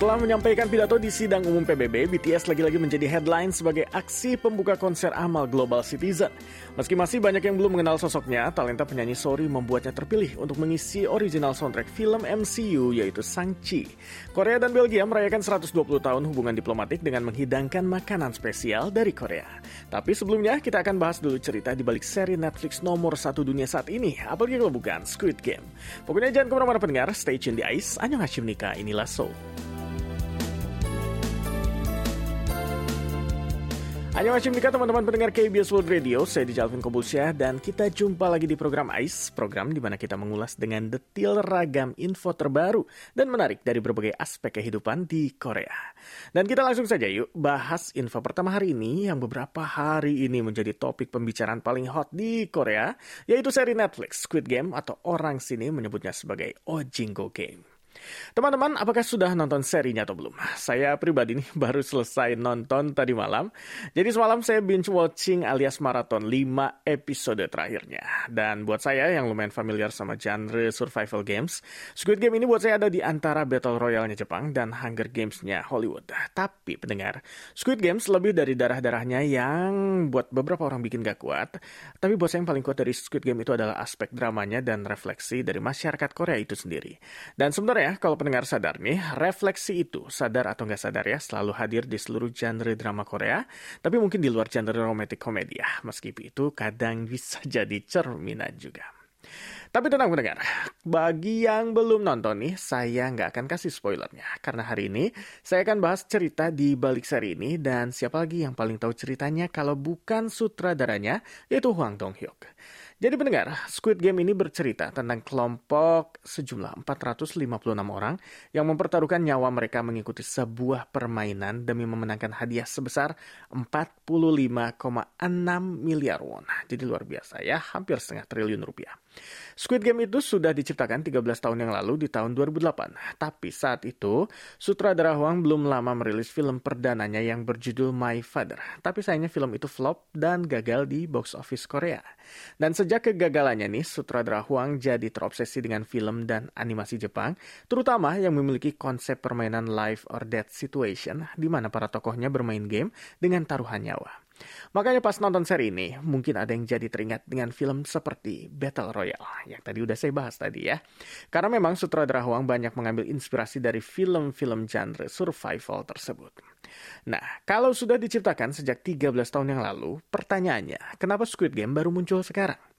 Setelah menyampaikan pidato di sidang umum PBB, BTS lagi-lagi menjadi headline sebagai aksi pembuka konser amal Global Citizen. Meski masih banyak yang belum mengenal sosoknya, talenta penyanyi Sorry membuatnya terpilih untuk mengisi original soundtrack film MCU yaitu Shang-Chi. Korea dan Belgia merayakan 120 tahun hubungan diplomatik dengan menghidangkan makanan spesial dari Korea. Tapi sebelumnya kita akan bahas dulu cerita di balik seri Netflix nomor satu dunia saat ini, apalagi kalau bukan Squid Game. Pokoknya jangan ke mana-mana pendengar, stay tune di Ice, Anyong Hashim Nika, inilah Soul. Hanya macam Mika teman-teman pendengar KBS World Radio, saya di Jalvin Kobulsyah dan kita jumpa lagi di program AIS, program di mana kita mengulas dengan detil ragam info terbaru dan menarik dari berbagai aspek kehidupan di Korea. Dan kita langsung saja yuk bahas info pertama hari ini yang beberapa hari ini menjadi topik pembicaraan paling hot di Korea, yaitu seri Netflix Squid Game atau orang sini menyebutnya sebagai Ojingo Game. Teman-teman, apakah sudah nonton serinya atau belum? Saya pribadi nih baru selesai nonton tadi malam. Jadi semalam saya binge watching alias maraton 5 episode terakhirnya. Dan buat saya yang lumayan familiar sama genre survival games, Squid Game ini buat saya ada di antara Battle Royale-nya Jepang dan Hunger Games-nya Hollywood. Tapi pendengar, Squid Games lebih dari darah-darahnya yang buat beberapa orang bikin gak kuat. Tapi buat saya yang paling kuat dari Squid Game itu adalah aspek dramanya dan refleksi dari masyarakat Korea itu sendiri. Dan sebenarnya kalau pendengar sadar nih, refleksi itu, sadar atau nggak sadar ya, selalu hadir di seluruh genre drama Korea, tapi mungkin di luar genre romantic komedi ya, meskipun itu kadang bisa jadi cerminan juga. Tapi tenang pendengar, bagi yang belum nonton nih, saya nggak akan kasih spoilernya. Karena hari ini, saya akan bahas cerita di balik seri ini, dan siapa lagi yang paling tahu ceritanya kalau bukan sutradaranya, yaitu Hwang Dong-hyuk. Jadi pendengar, Squid Game ini bercerita tentang kelompok sejumlah 456 orang yang mempertaruhkan nyawa mereka mengikuti sebuah permainan demi memenangkan hadiah sebesar 45,6 miliar won. Jadi luar biasa ya, hampir setengah triliun rupiah. Squid Game itu sudah diciptakan 13 tahun yang lalu di tahun 2008. Tapi saat itu, sutradara Huang belum lama merilis film perdananya yang berjudul My Father. Tapi sayangnya film itu flop dan gagal di box office Korea. Dan sejak kegagalannya nih, sutradara Huang jadi terobsesi dengan film dan animasi Jepang, terutama yang memiliki konsep permainan life or death situation, di mana para tokohnya bermain game dengan taruhan nyawa. Makanya pas nonton seri ini, mungkin ada yang jadi teringat dengan film seperti Battle Royale, yang tadi udah saya bahas tadi ya. Karena memang sutradara Huang banyak mengambil inspirasi dari film-film genre survival tersebut. Nah, kalau sudah diciptakan sejak 13 tahun yang lalu, pertanyaannya, kenapa Squid Game baru muncul sekarang?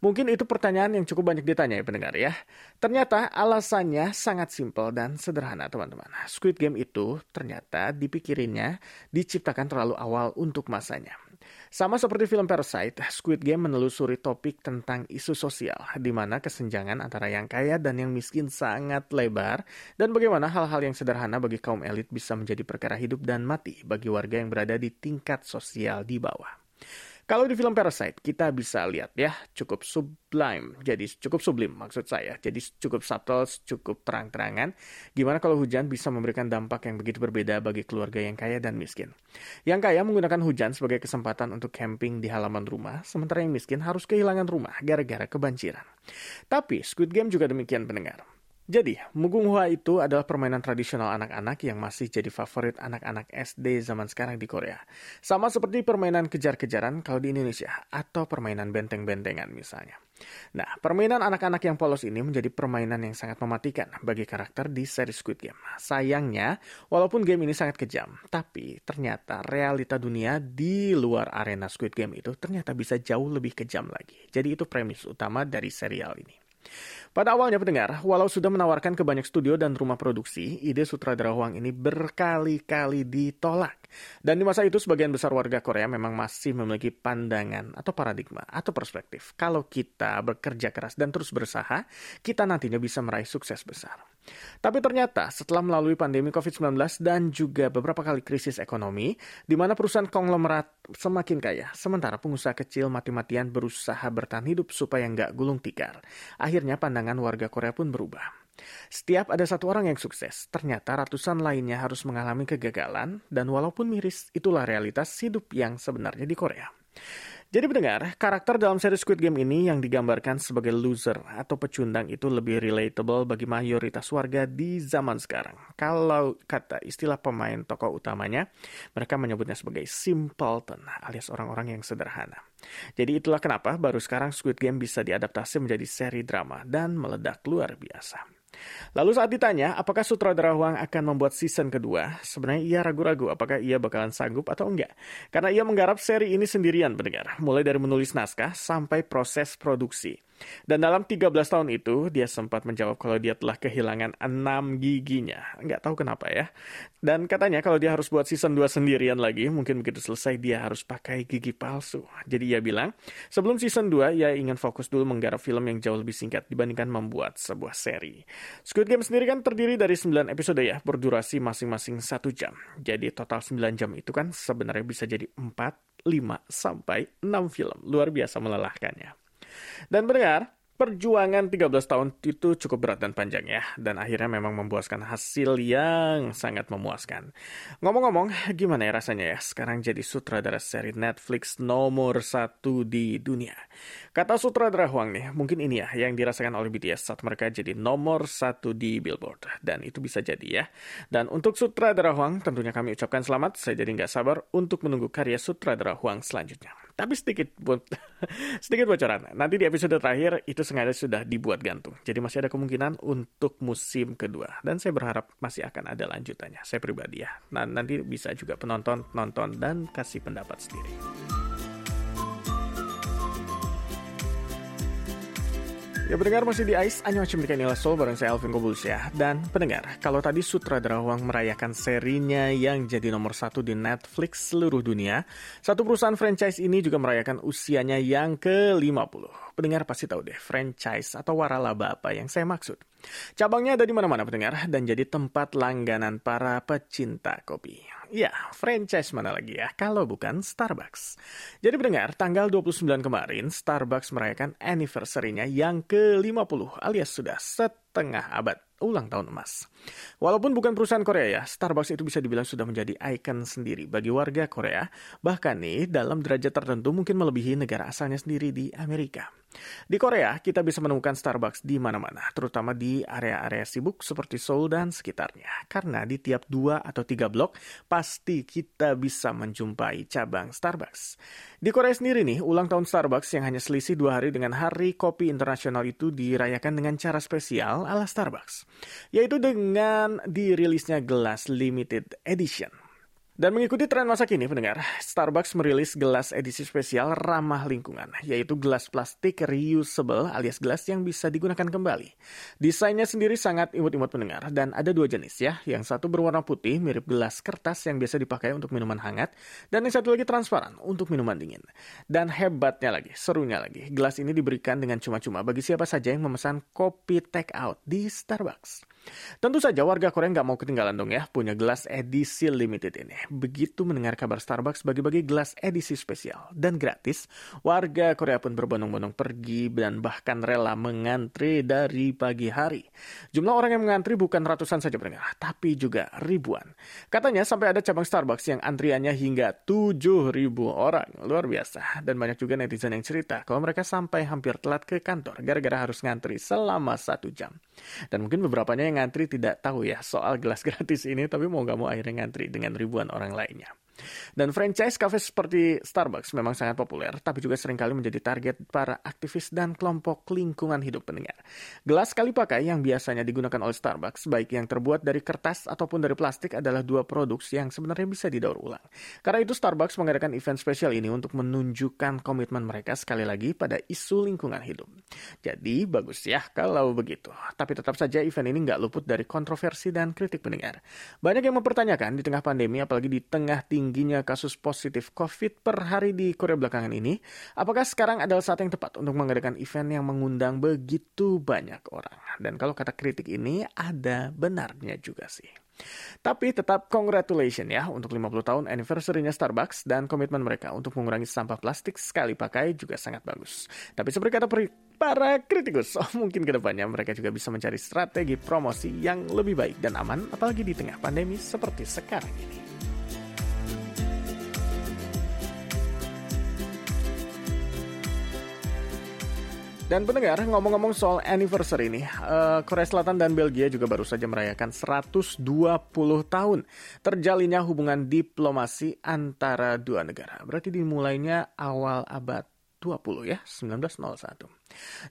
Mungkin itu pertanyaan yang cukup banyak ditanya ya pendengar ya. Ternyata alasannya sangat simpel dan sederhana teman-teman. Squid Game itu ternyata dipikirinnya diciptakan terlalu awal untuk masanya. Sama seperti film Parasite, Squid Game menelusuri topik tentang isu sosial, di mana kesenjangan antara yang kaya dan yang miskin sangat lebar, dan bagaimana hal-hal yang sederhana bagi kaum elit bisa menjadi perkara hidup dan mati bagi warga yang berada di tingkat sosial di bawah. Kalau di film Parasite, kita bisa lihat ya, cukup sublime. Jadi cukup sublim maksud saya. Jadi cukup subtle, cukup terang-terangan. Gimana kalau hujan bisa memberikan dampak yang begitu berbeda bagi keluarga yang kaya dan miskin. Yang kaya menggunakan hujan sebagai kesempatan untuk camping di halaman rumah, sementara yang miskin harus kehilangan rumah gara-gara kebanjiran. Tapi Squid Game juga demikian pendengar. Jadi, Mugung Hua itu adalah permainan tradisional anak-anak yang masih jadi favorit anak-anak SD zaman sekarang di Korea. Sama seperti permainan kejar-kejaran kalau di Indonesia, atau permainan benteng-bentengan misalnya. Nah, permainan anak-anak yang polos ini menjadi permainan yang sangat mematikan bagi karakter di seri Squid Game. Sayangnya, walaupun game ini sangat kejam, tapi ternyata realita dunia di luar arena Squid Game itu ternyata bisa jauh lebih kejam lagi. Jadi itu premis utama dari serial ini. Pada awalnya pendengar, walau sudah menawarkan ke banyak studio dan rumah produksi, ide sutradara Huang ini berkali-kali ditolak. Dan di masa itu sebagian besar warga Korea memang masih memiliki pandangan atau paradigma atau perspektif. Kalau kita bekerja keras dan terus berusaha, kita nantinya bisa meraih sukses besar. Tapi ternyata setelah melalui pandemi COVID-19 dan juga beberapa kali krisis ekonomi, di mana perusahaan konglomerat semakin kaya, sementara pengusaha kecil mati-matian berusaha bertahan hidup supaya nggak gulung tikar. Akhirnya pandangan warga Korea pun berubah. Setiap ada satu orang yang sukses, ternyata ratusan lainnya harus mengalami kegagalan, dan walaupun miris, itulah realitas hidup yang sebenarnya di Korea. Jadi pendengar, karakter dalam seri Squid Game ini yang digambarkan sebagai loser atau pecundang itu lebih relatable bagi mayoritas warga di zaman sekarang. Kalau kata istilah pemain tokoh utamanya, mereka menyebutnya sebagai simpleton alias orang-orang yang sederhana. Jadi itulah kenapa baru sekarang Squid Game bisa diadaptasi menjadi seri drama dan meledak luar biasa. Lalu saat ditanya apakah sutradara Huang akan membuat season kedua, sebenarnya ia ragu-ragu apakah ia bakalan sanggup atau enggak. Karena ia menggarap seri ini sendirian pendengar, mulai dari menulis naskah sampai proses produksi. Dan dalam 13 tahun itu, dia sempat menjawab kalau dia telah kehilangan 6 giginya. Nggak tahu kenapa ya. Dan katanya kalau dia harus buat season 2 sendirian lagi, mungkin begitu selesai dia harus pakai gigi palsu. Jadi ia bilang, sebelum season 2, ia ingin fokus dulu menggarap film yang jauh lebih singkat dibandingkan membuat sebuah seri. Squid Game sendiri kan terdiri dari 9 episode ya, berdurasi masing-masing 1 jam. Jadi total 9 jam itu kan sebenarnya bisa jadi 4, 5, sampai 6 film. Luar biasa melelahkannya. Dan benar, Perjuangan 13 tahun itu cukup berat dan panjang ya, dan akhirnya memang membuahkan hasil yang sangat memuaskan. Ngomong-ngomong, gimana ya rasanya ya sekarang jadi sutradara seri Netflix nomor satu di dunia? Kata sutradara Huang nih, mungkin ini ya yang dirasakan oleh BTS saat mereka jadi nomor satu di Billboard, dan itu bisa jadi ya. Dan untuk sutradara Huang, tentunya kami ucapkan selamat, saya jadi nggak sabar untuk menunggu karya sutradara Huang selanjutnya. Tapi sedikit sedikit bocoran. Nanti di episode terakhir itu sengaja sudah dibuat gantung. Jadi masih ada kemungkinan untuk musim kedua. Dan saya berharap masih akan ada lanjutannya. Saya pribadi ya. Nah, nanti bisa juga penonton nonton dan kasih pendapat sendiri. Ya pendengar masih di Ice, Anyo Cimdika Nila Soul bareng saya Alvin Kobulus ya. Dan pendengar, kalau tadi sutradara Huang merayakan serinya yang jadi nomor satu di Netflix seluruh dunia, satu perusahaan franchise ini juga merayakan usianya yang ke-50. Pendengar pasti tahu deh, franchise atau waralaba apa yang saya maksud. Cabangnya ada di mana-mana pendengar dan jadi tempat langganan para pecinta kopi. Ya, franchise mana lagi ya kalau bukan Starbucks. Jadi pendengar, tanggal 29 kemarin Starbucks merayakan anniversary-nya yang ke-50 alias sudah setengah abad ulang tahun emas. Walaupun bukan perusahaan Korea ya, Starbucks itu bisa dibilang sudah menjadi ikon sendiri bagi warga Korea. Bahkan nih, dalam derajat tertentu mungkin melebihi negara asalnya sendiri di Amerika. Di Korea, kita bisa menemukan Starbucks di mana-mana, terutama di area-area sibuk seperti Seoul dan sekitarnya. Karena di tiap dua atau tiga blok, pasti kita bisa menjumpai cabang Starbucks. Di Korea sendiri nih, ulang tahun Starbucks yang hanya selisih dua hari dengan Hari Kopi Internasional itu dirayakan dengan cara spesial ala Starbucks, yaitu dengan dirilisnya gelas limited edition. Dan mengikuti tren masa kini, pendengar, Starbucks merilis gelas edisi spesial ramah lingkungan, yaitu gelas plastik reusable alias gelas yang bisa digunakan kembali. Desainnya sendiri sangat imut-imut pendengar, dan ada dua jenis ya. Yang satu berwarna putih, mirip gelas kertas yang biasa dipakai untuk minuman hangat, dan yang satu lagi transparan untuk minuman dingin. Dan hebatnya lagi, serunya lagi, gelas ini diberikan dengan cuma-cuma bagi siapa saja yang memesan kopi take out di Starbucks. Tentu saja warga Korea nggak mau ketinggalan dong ya punya gelas edisi limited ini. Begitu mendengar kabar Starbucks bagi-bagi gelas edisi spesial dan gratis, warga Korea pun berbondong-bondong pergi dan bahkan rela mengantri dari pagi hari. Jumlah orang yang mengantri bukan ratusan saja pendengar, tapi juga ribuan. Katanya sampai ada cabang Starbucks yang antriannya hingga 7.000 orang. Luar biasa. Dan banyak juga netizen yang cerita kalau mereka sampai hampir telat ke kantor gara-gara harus ngantri selama satu jam. Dan mungkin beberapanya yang ngantri tidak tahu ya soal gelas gratis ini, tapi mau gak mau akhirnya ngantri dengan ribuan orang lainnya. Dan franchise cafe seperti Starbucks memang sangat populer, tapi juga sering kali menjadi target para aktivis dan kelompok lingkungan hidup pendengar. Gelas kali pakai yang biasanya digunakan oleh Starbucks, baik yang terbuat dari kertas ataupun dari plastik adalah dua produk yang sebenarnya bisa didaur ulang. Karena itu Starbucks mengadakan event spesial ini untuk menunjukkan komitmen mereka sekali lagi pada isu lingkungan hidup. Jadi bagus ya kalau begitu. Tapi tetap saja event ini nggak luput dari kontroversi dan kritik pendengar. Banyak yang mempertanyakan di tengah pandemi, apalagi di tengah tinggi tingginya kasus positif COVID per hari di Korea belakangan ini, apakah sekarang adalah saat yang tepat untuk mengadakan event yang mengundang begitu banyak orang? Dan kalau kata kritik ini ada benarnya juga sih. Tapi tetap congratulations ya untuk 50 tahun anniversary-nya Starbucks dan komitmen mereka untuk mengurangi sampah plastik sekali pakai juga sangat bagus. Tapi seperti kata para kritikus, oh, mungkin ke depannya mereka juga bisa mencari strategi promosi yang lebih baik dan aman apalagi di tengah pandemi seperti sekarang ini. Dan pendengar, ngomong-ngomong soal anniversary ini, uh, Korea Selatan dan Belgia juga baru saja merayakan 120 tahun terjalinnya hubungan diplomasi antara dua negara. Berarti dimulainya awal abad 20 ya, 1901.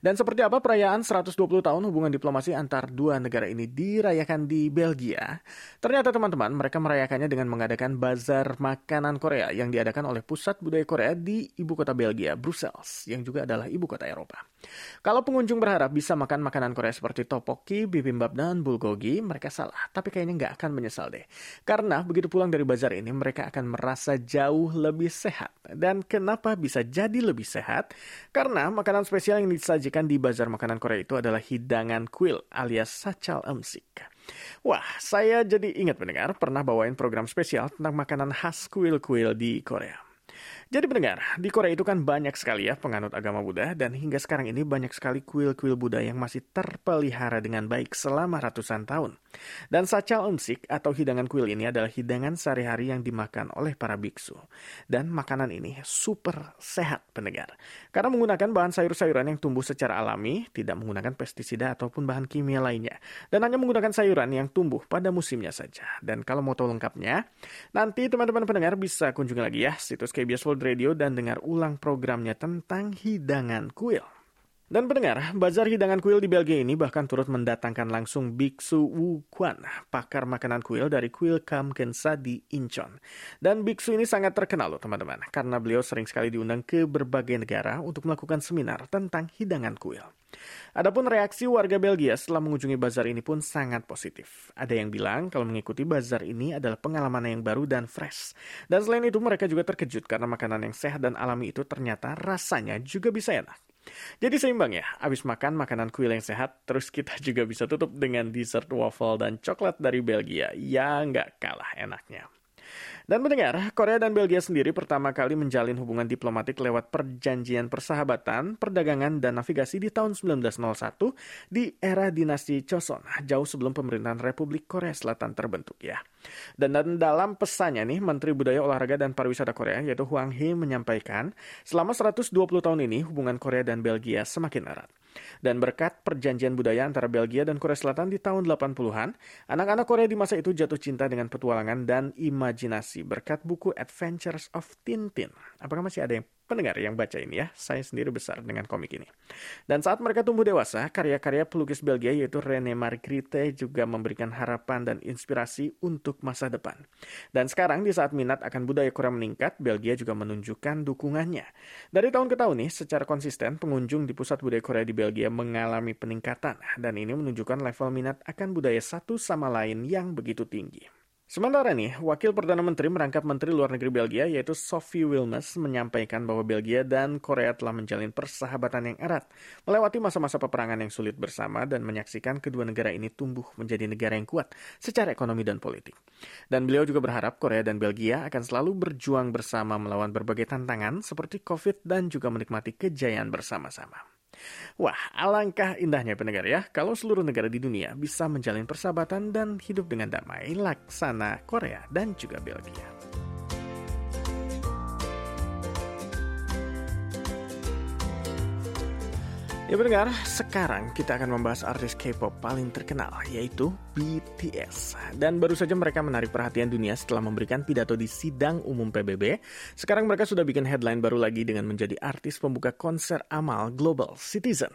Dan seperti apa perayaan 120 tahun hubungan diplomasi antar dua negara ini dirayakan di Belgia? Ternyata teman-teman, mereka merayakannya dengan mengadakan bazar makanan Korea yang diadakan oleh Pusat Budaya Korea di ibu kota Belgia, Brussels, yang juga adalah ibu kota Eropa. Kalau pengunjung berharap bisa makan makanan Korea seperti topoki, bibimbap, dan bulgogi, mereka salah. Tapi kayaknya nggak akan menyesal deh. Karena begitu pulang dari bazar ini, mereka akan merasa jauh lebih sehat. Dan kenapa bisa jadi lebih sehat? Karena makanan spesial yang yang disajikan di bazar makanan Korea itu adalah hidangan kuil alias sacal emsik. Wah, saya jadi ingat mendengar pernah bawain program spesial tentang makanan khas kuil-kuil di Korea. Jadi pendengar, di Korea itu kan banyak sekali ya penganut agama Buddha dan hingga sekarang ini banyak sekali kuil-kuil Buddha yang masih terpelihara dengan baik selama ratusan tahun. Dan sacal umsik atau hidangan kuil ini adalah hidangan sehari-hari yang dimakan oleh para biksu. Dan makanan ini super sehat pendengar. Karena menggunakan bahan sayur-sayuran yang tumbuh secara alami, tidak menggunakan pestisida ataupun bahan kimia lainnya. Dan hanya menggunakan sayuran yang tumbuh pada musimnya saja. Dan kalau mau tahu lengkapnya, nanti teman-teman pendengar bisa kunjungi lagi ya situs KBS World Radio dan dengar ulang programnya tentang hidangan kuil. Dan pendengar, bazar hidangan kuil di Belgia ini bahkan turut mendatangkan langsung Biksu Wu Quan, pakar makanan kuil dari Kuil Kam Kensa di Incheon. Dan Biksu ini sangat terkenal loh teman-teman, karena beliau sering sekali diundang ke berbagai negara untuk melakukan seminar tentang hidangan kuil. Adapun reaksi warga Belgia setelah mengunjungi bazar ini pun sangat positif. Ada yang bilang kalau mengikuti bazar ini adalah pengalaman yang baru dan fresh. Dan selain itu mereka juga terkejut karena makanan yang sehat dan alami itu ternyata rasanya juga bisa enak. Jadi seimbang ya, abis makan makanan kuil yang sehat, terus kita juga bisa tutup dengan dessert waffle dan coklat dari Belgia. Ya nggak kalah enaknya. Dan mendengar, Korea dan Belgia sendiri pertama kali menjalin hubungan diplomatik lewat perjanjian persahabatan, perdagangan, dan navigasi di tahun 1901 di era dinasti Joseon, jauh sebelum pemerintahan Republik Korea Selatan terbentuk ya. Dan, dalam pesannya nih, Menteri Budaya Olahraga dan Pariwisata Korea yaitu Hwang Hee menyampaikan, selama 120 tahun ini hubungan Korea dan Belgia semakin erat. Dan berkat perjanjian budaya antara Belgia dan Korea Selatan di tahun 80-an, anak-anak Korea di masa itu jatuh cinta dengan petualangan dan imajinasi berkat buku Adventures of Tintin. Apakah masih ada yang pendengar yang baca ini ya. Saya sendiri besar dengan komik ini. Dan saat mereka tumbuh dewasa, karya-karya pelukis Belgia yaitu René Magritte juga memberikan harapan dan inspirasi untuk masa depan. Dan sekarang di saat minat akan budaya Korea meningkat, Belgia juga menunjukkan dukungannya. Dari tahun ke tahun nih, secara konsisten pengunjung di pusat budaya Korea di Belgia mengalami peningkatan dan ini menunjukkan level minat akan budaya satu sama lain yang begitu tinggi. Sementara nih, Wakil Perdana Menteri merangkap Menteri Luar Negeri Belgia yaitu Sophie Wilmes menyampaikan bahwa Belgia dan Korea telah menjalin persahabatan yang erat, melewati masa-masa peperangan yang sulit bersama dan menyaksikan kedua negara ini tumbuh menjadi negara yang kuat secara ekonomi dan politik. Dan beliau juga berharap Korea dan Belgia akan selalu berjuang bersama melawan berbagai tantangan seperti COVID dan juga menikmati kejayaan bersama-sama. Wah, alangkah indahnya pendengar ya, kalau seluruh negara di dunia bisa menjalin persahabatan dan hidup dengan damai laksana Korea dan juga Belgia. Ya pendengar, sekarang kita akan membahas artis K-pop paling terkenal, yaitu BTS. Dan baru saja mereka menarik perhatian dunia setelah memberikan pidato di sidang umum PBB. Sekarang mereka sudah bikin headline baru lagi dengan menjadi artis pembuka konser amal Global Citizen.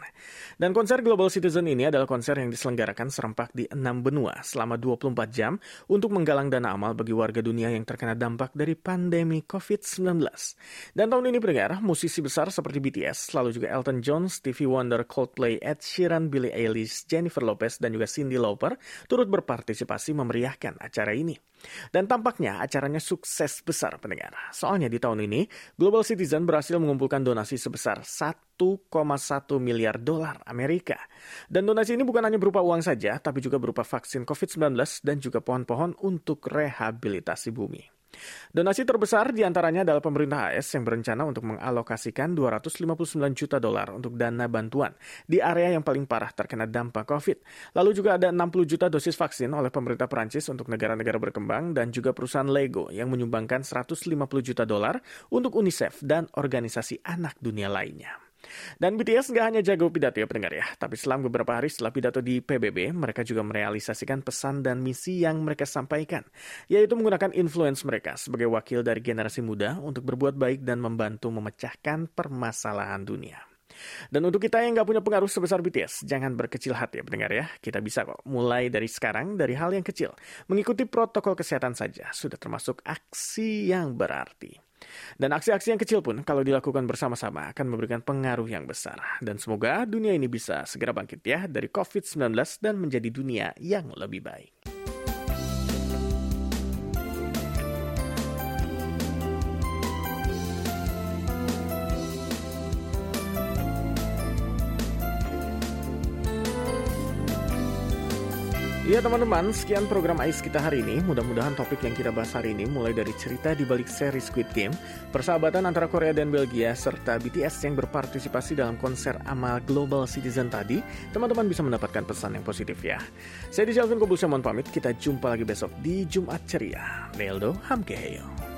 Dan konser Global Citizen ini adalah konser yang diselenggarakan serempak di enam benua selama 24 jam untuk menggalang dana amal bagi warga dunia yang terkena dampak dari pandemi COVID-19. Dan tahun ini pendengar, musisi besar seperti BTS, lalu juga Elton John, Stevie Wonder, Wonder, Coldplay, Ed Sheeran, Billie Eilish, Jennifer Lopez, dan juga Cindy Lauper turut berpartisipasi memeriahkan acara ini. Dan tampaknya acaranya sukses besar pendengar. Soalnya di tahun ini, Global Citizen berhasil mengumpulkan donasi sebesar 1,1 miliar dolar Amerika. Dan donasi ini bukan hanya berupa uang saja, tapi juga berupa vaksin COVID-19 dan juga pohon-pohon untuk rehabilitasi bumi. Donasi terbesar di antaranya adalah pemerintah AS yang berencana untuk mengalokasikan 259 juta dolar untuk dana bantuan di area yang paling parah terkena dampak COVID. Lalu juga ada 60 juta dosis vaksin oleh pemerintah Perancis untuk negara-negara berkembang dan juga perusahaan Lego yang menyumbangkan 150 juta dolar untuk UNICEF dan organisasi anak dunia lainnya. Dan BTS nggak hanya jago pidato ya pendengar ya, tapi selang beberapa hari setelah pidato di PBB, mereka juga merealisasikan pesan dan misi yang mereka sampaikan, yaitu menggunakan influence mereka sebagai wakil dari generasi muda untuk berbuat baik dan membantu memecahkan permasalahan dunia. Dan untuk kita yang nggak punya pengaruh sebesar BTS, jangan berkecil hati ya pendengar ya. Kita bisa kok mulai dari sekarang dari hal yang kecil. Mengikuti protokol kesehatan saja sudah termasuk aksi yang berarti. Dan aksi-aksi yang kecil pun kalau dilakukan bersama-sama akan memberikan pengaruh yang besar. Dan semoga dunia ini bisa segera bangkit ya dari COVID-19 dan menjadi dunia yang lebih baik. Ya teman-teman, sekian program AIS kita hari ini. Mudah-mudahan topik yang kita bahas hari ini mulai dari cerita di balik seri Squid Game, persahabatan antara Korea dan Belgia, serta BTS yang berpartisipasi dalam konser Amal Global Citizen tadi, teman-teman bisa mendapatkan pesan yang positif ya. Saya di Jalvin Kobusya mohon pamit, kita jumpa lagi besok di Jumat Ceria. Neldo Hamkeheyo.